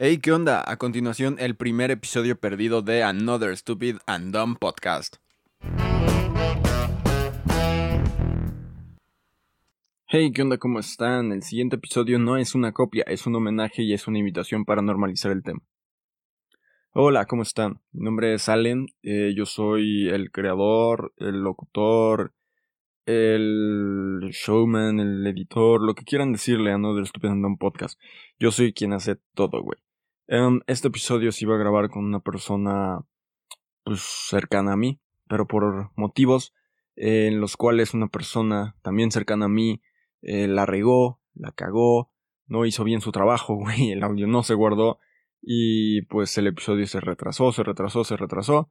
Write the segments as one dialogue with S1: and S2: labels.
S1: Hey, ¿qué onda? A continuación, el primer episodio perdido de Another Stupid and Dumb Podcast. Hey, ¿qué onda? ¿Cómo están? El siguiente episodio no es una copia, es un homenaje y es una invitación para normalizar el tema. Hola, ¿cómo están? Mi nombre es Allen, eh, yo soy el creador, el locutor, el showman, el editor, lo que quieran decirle a Another Stupid and Dumb Podcast. Yo soy quien hace todo, güey. Em, este episodio se iba a grabar con una persona pues cercana a mí, pero por motivos en los cuales una persona también cercana a mí eh, la regó, la cagó, no hizo bien su trabajo, güey, el audio no se guardó y pues el episodio se retrasó, se retrasó, se retrasó,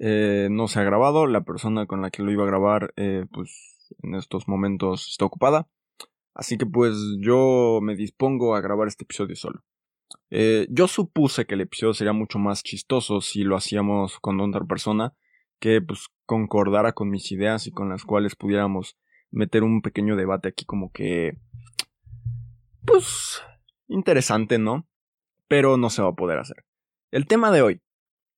S1: eh, no se ha grabado, la persona con la que lo iba a grabar eh, pues en estos momentos está ocupada, así que pues yo me dispongo a grabar este episodio solo. Eh, yo supuse que el episodio sería mucho más chistoso si lo hacíamos con otra persona que pues concordara con mis ideas y con las cuales pudiéramos meter un pequeño debate aquí como que pues interesante, ¿no? Pero no se va a poder hacer. El tema de hoy.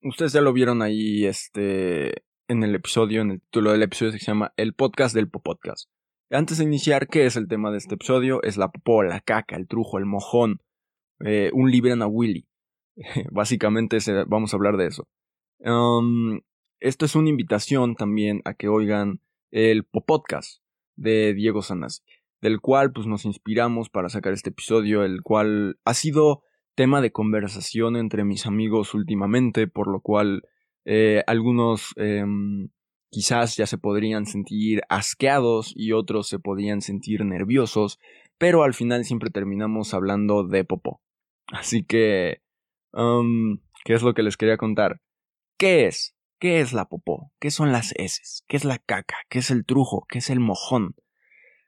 S1: Ustedes ya lo vieron ahí este en el episodio, en el título del episodio se llama El podcast del Popodcast. Antes de iniciar, ¿qué es el tema de este episodio? Es la popó, la caca, el trujo, el mojón, eh, un libran a Willy. Básicamente vamos a hablar de eso. Esto es una invitación también a que oigan el podcast de Diego Sanasi, del cual pues nos inspiramos para sacar este episodio, el cual ha sido tema de conversación entre mis amigos últimamente, por lo cual eh, algunos em, quizás ya se podrían sentir asqueados y otros se podían sentir nerviosos, pero al final siempre terminamos hablando de popó. Así que, um, ¿qué es lo que les quería contar? ¿Qué es? ¿Qué es la popó? ¿Qué son las heces? ¿Qué es la caca? ¿Qué es el trujo? ¿Qué es el mojón?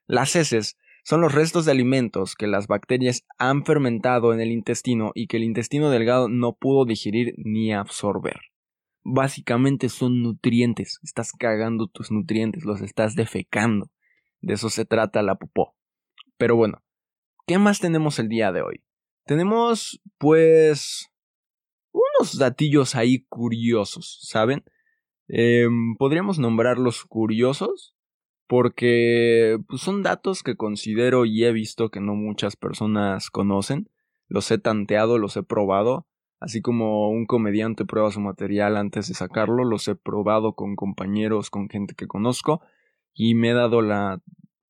S1: Las heces son los restos de alimentos que las bacterias han fermentado en el intestino y que el intestino delgado no pudo digerir ni absorber. Básicamente son nutrientes, estás cagando tus nutrientes, los estás defecando. De eso se trata la popó. Pero bueno, ¿qué más tenemos el día de hoy? Tenemos, pues, unos datillos ahí curiosos, ¿saben? Em, podríamos nombrarlos curiosos porque pues, son datos que considero y he visto que no muchas personas conocen. Los he tanteado, los he probado, así como un comediante prueba su material antes de sacarlo, los he probado con compañeros, con gente que conozco y me he dado la,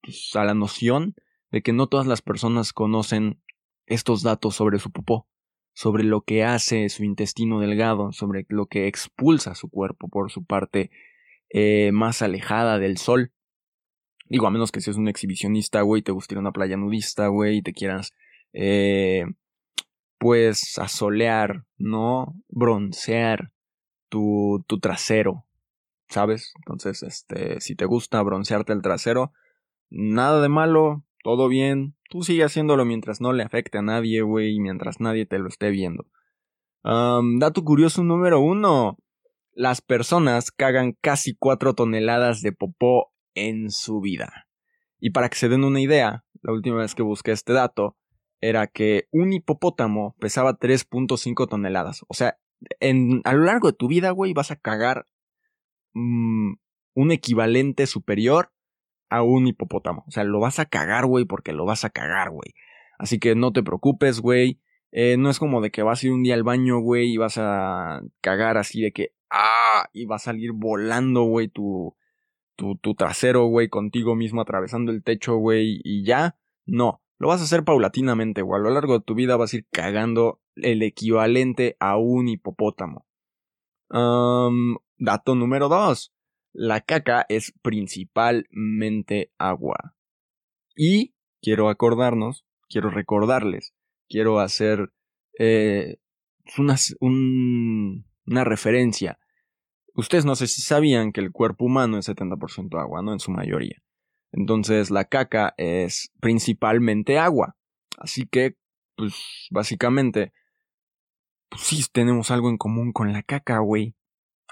S1: pues, a la noción de que no todas las personas conocen estos datos sobre su popó, sobre lo que hace su intestino delgado, sobre lo que expulsa su cuerpo por su parte eh, más alejada del sol. Digo, a menos que seas un exhibicionista, güey, te guste ir a una playa nudista, güey, y te quieras, eh, pues, asolear, ¿no? Broncear tu, tu trasero, ¿sabes? Entonces, este, si te gusta broncearte el trasero, nada de malo, todo bien, tú sigue haciéndolo mientras no le afecte a nadie, güey, y mientras nadie te lo esté viendo. dato curioso número uno. Las personas cagan casi 4 toneladas de popó en su vida. Y para que se den una idea, la última vez que busqué este dato era que un hipopótamo pesaba 3.5 toneladas. O sea, en, a lo largo de tu vida, güey, vas a cagar mm, un equivalente superior a un hipopótamo. O sea, lo vas a cagar, güey, porque lo vas a cagar, güey. Así que no te preocupes, güey. Eh, no es como de que vas a ir un día al baño, güey, y vas a cagar así de que, ah, y va a salir volando, güey, tu, tu, tu trasero, güey, contigo mismo atravesando el techo, güey, y ya. No, lo vas a hacer paulatinamente, güey. A lo largo de tu vida vas a ir cagando el equivalente a un hipopótamo. dato número dos. La caca es principalmente agua. Y quiero acordarnos, quiero recordarles, quiero hacer eh, una, una referencia. Ustedes no sé si sabían que el cuerpo humano es 70% agua, ¿no? En su mayoría. Entonces la caca es principalmente agua. Así que, pues, básicamente, pues sí tenemos algo en común con la caca, güey.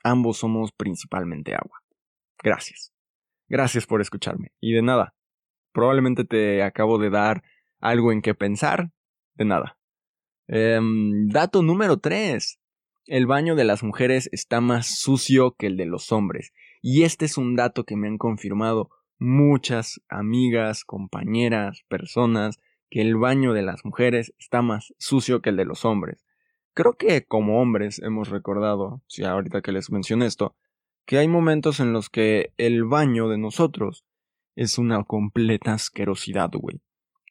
S1: Ambos somos principalmente agua. Gracias. Gracias por escucharme. Y de nada. Probablemente te acabo de dar algo en que pensar. De nada. Em, dato número 3. El baño de las mujeres está más sucio que el de los hombres. Y este es un dato que me han confirmado muchas amigas, compañeras, personas, que el baño de las mujeres está más sucio que el de los hombres. Creo que como hombres hemos recordado, si ahorita que les mencioné esto, que hay momentos en los que el baño de nosotros es una completa asquerosidad, güey.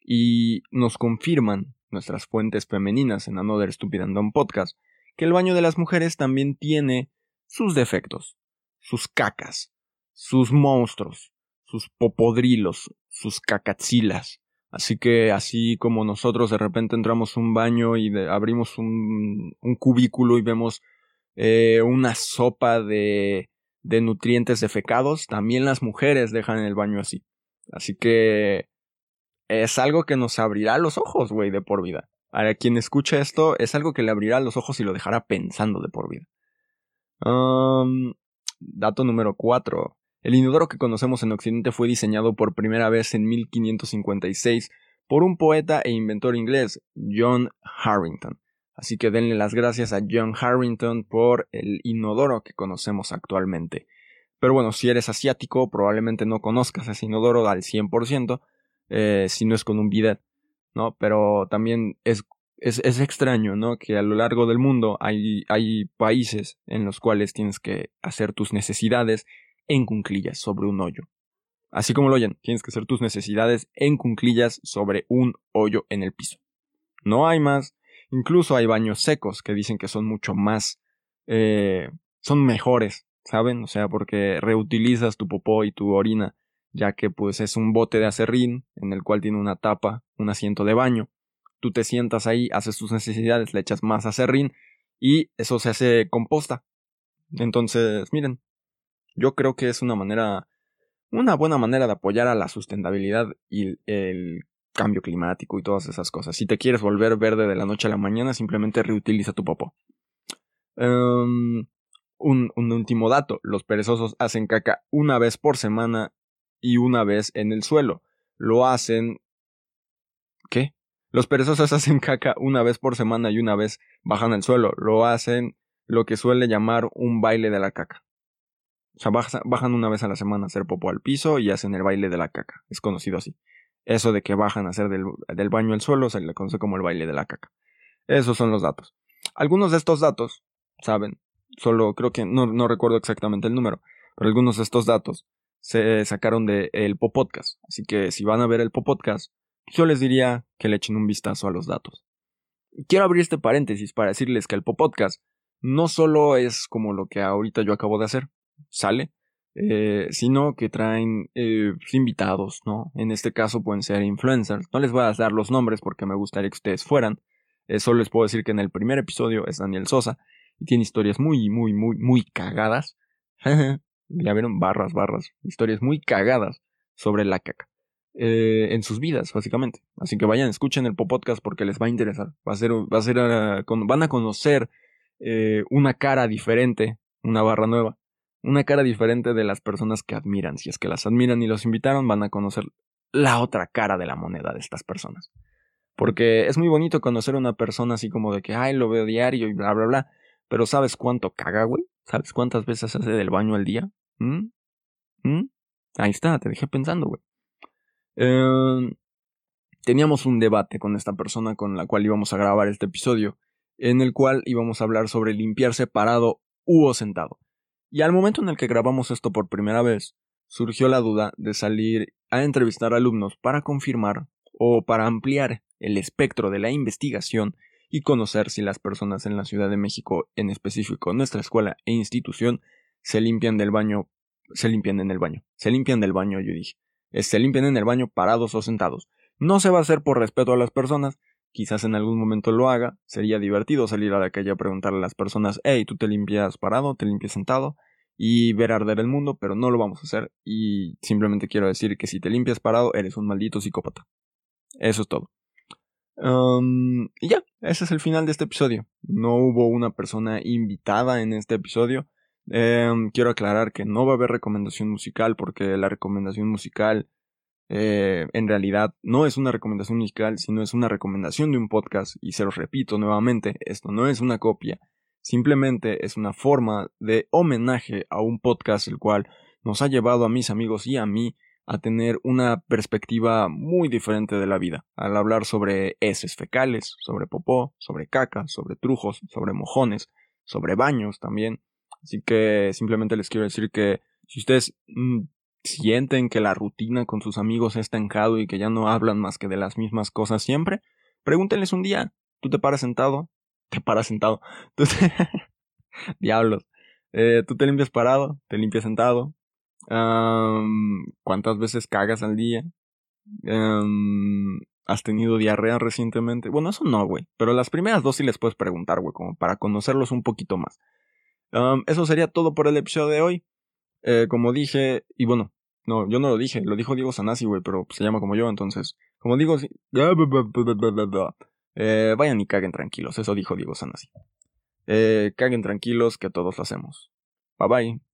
S1: Y nos confirman nuestras fuentes femeninas en Another Stupid and Podcast que el baño de las mujeres también tiene sus defectos, sus cacas, sus monstruos, sus popodrilos, sus cacatsilas. Así que así como nosotros de repente entramos a un baño y abrimos un, un, cubículo y vemos eh, una sopa de, de nutrientes defecados, también las mujeres dejan el baño así. Así que es algo que nos abrirá los ojos, güey, de por vida. A quien escuche esto, es algo que le abrirá los ojos y lo dejará pensando de por vida. dato número 4. El inodoro que conocemos en Occidente fue diseñado por primera vez en 1556 por un poeta e inventor inglés, John Harrington. Así que denle las gracias a John Harrington por el inodoro que conocemos actualmente. Pero bueno, si eres asiático, probablemente no conozcas ese inodoro al 100%, eh, si no es con un bidet, ¿no? Pero también es, es, es, extraño, ¿no? Que a lo largo del mundo hay, hay países en los cuales tienes que hacer tus necesidades en cunclillas sobre un hoyo. Así como lo oyen, tienes que hacer tus necesidades en cunclillas sobre un hoyo en el piso. No hay más. Incluso hay baños secos que dicen que son mucho más... Eh, son mejores, ¿saben? O sea, porque reutilizas tu popó y tu orina ya que pues es un bote de acerrín en el cual tiene una tapa, un asiento de baño. Tú te sientas ahí, haces tus necesidades, le echas más acerrín y eso se hace composta. Entonces, miren, yo creo que es una manera, una buena manera de apoyar a la sustentabilidad y el cambio climático y todas esas cosas. Si te quieres volver verde de la noche a la mañana, simplemente reutiliza tu popó. Em, un, un, último dato, los perezosos hacen caca una vez por semana y una vez en el suelo. Lo hacen... ¿Qué? Los perezosos hacen caca una vez por semana y una vez bajan al suelo. Lo hacen lo que suele llamar un baile de la caca. O sea, bajan una vez a la semana a hacer popo al piso y hacen el baile de la caca. Es conocido así. Eso de que bajan a hacer del, del baño al suelo se le conoce como el baile de la caca. Esos son los datos. Algunos de estos datos, saben, solo creo que no, no recuerdo exactamente el número, pero algunos de estos datos se sacaron de el Popodcast. Así que si van a ver el Popodcast, yo les diría que le echen un vistazo a los datos. Quiero abrir este paréntesis para decirles que el Popodcast no solo es como lo que ahorita yo acabo de hacer, sale, eh, sino que traen eh, invitados, ¿no? En este caso pueden ser influencers. No les voy a dar los nombres porque me gustaría que ustedes fueran. Eh, solo les puedo decir que en el primer episodio es Daniel Sosa y tiene historias muy, muy, muy, muy cagadas. ya vieron barras, barras, historias muy cagadas sobre la caca. Eh, en sus vidas, básicamente. Así que vayan, escuchen el podcast porque les va a interesar. Va a ser, va a ser, ah, van a conocer una cara diferente, una barra nueva, una cara diferente de las personas que admiran. Si es que las admiran y los invitaron, van a conocer la otra cara de la moneda de estas personas. Porque es muy bonito conocer a una persona así como de que, ay, lo veo diario y bla, bla, bla. Pero ¿sabes cuánto caga, güey? ¿Sabes cuántas veces hace del baño al día? ¿Mm? ¿Mm? Ahí está, te dejé pensando, güey. Em, teníamos un debate con esta persona con la cual íbamos a grabar este episodio, en el cual íbamos a hablar sobre limpiarse parado u sentado. Y al momento en el que grabamos esto por primera vez, surgió la duda de salir a entrevistar alumnos para confirmar o para ampliar el espectro de la investigación y conocer si las personas en la Ciudad de México, en específico nuestra escuela e institución, se limpian del baño, se limpian en el baño, se limpian del baño, yo dije, se limpian en el baño parados o sentados. No se va a hacer por respeto a las personas, quizás en algún momento lo haga, sería divertido salir a la calle a preguntarle a las personas, hey, ¿tú te limpias parado, te limpias sentado? y ver arder el mundo, pero no lo vamos a hacer y simplemente quiero decir que si te limpias parado eres un maldito psicópata. Eso es todo. y ya, ese es el final de este episodio. No hubo una persona invitada en este episodio. Em, quiero aclarar que no va a haber recomendación musical porque la recomendación musical Eh, en realidad no es una recomendación musical, sino es una recomendación de un podcast. Y se los repito nuevamente, esto no es una copia. Simplemente es una forma de homenaje a un podcast el cual nos ha llevado a mis amigos y a mí a tener una perspectiva muy diferente de la vida, al hablar sobre heces fecales, sobre popó, sobre caca, sobre trujos, sobre mojones, sobre baños también. Así que simplemente les quiero decir que si ustedes mm, sienten que la rutina con sus amigos es estancado y que ya no hablan más que de las mismas cosas siempre, pregúntenles un día, ¿tú te paras sentado? Te paras sentado. Diablos. Eh, ¿Tú te limpias parado? ¿Te limpias sentado? ¿Cuántas veces cagas al día? ¿Has tenido diarrea recientemente? Bueno, eso no, güey. Pero las primeras dos sí les puedes preguntar, güey, como para conocerlos un poquito más. eso sería todo por el episodio de hoy. Eh, como dije, y bueno, no, yo no lo dije, lo dijo Diego Sanasi, güey, pero se llama como yo, entonces. Como digo, eh, vayan y caguen tranquilos, eso dijo Diego Sanasi. Eh, caguen tranquilos que todos lo hacemos. Bye bye.